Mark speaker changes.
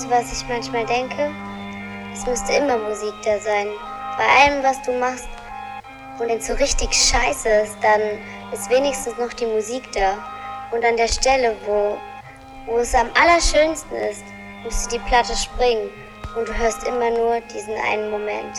Speaker 1: Weißt du, was ich manchmal denke? Es müsste immer Musik da sein. Bei allem, was du machst. Und wenn es so richtig scheiße ist, dann ist wenigstens noch die Musik da. Und an der Stelle, wo, wo es am allerschönsten ist, müsste die Platte springen. Und du hörst immer nur diesen einen Moment.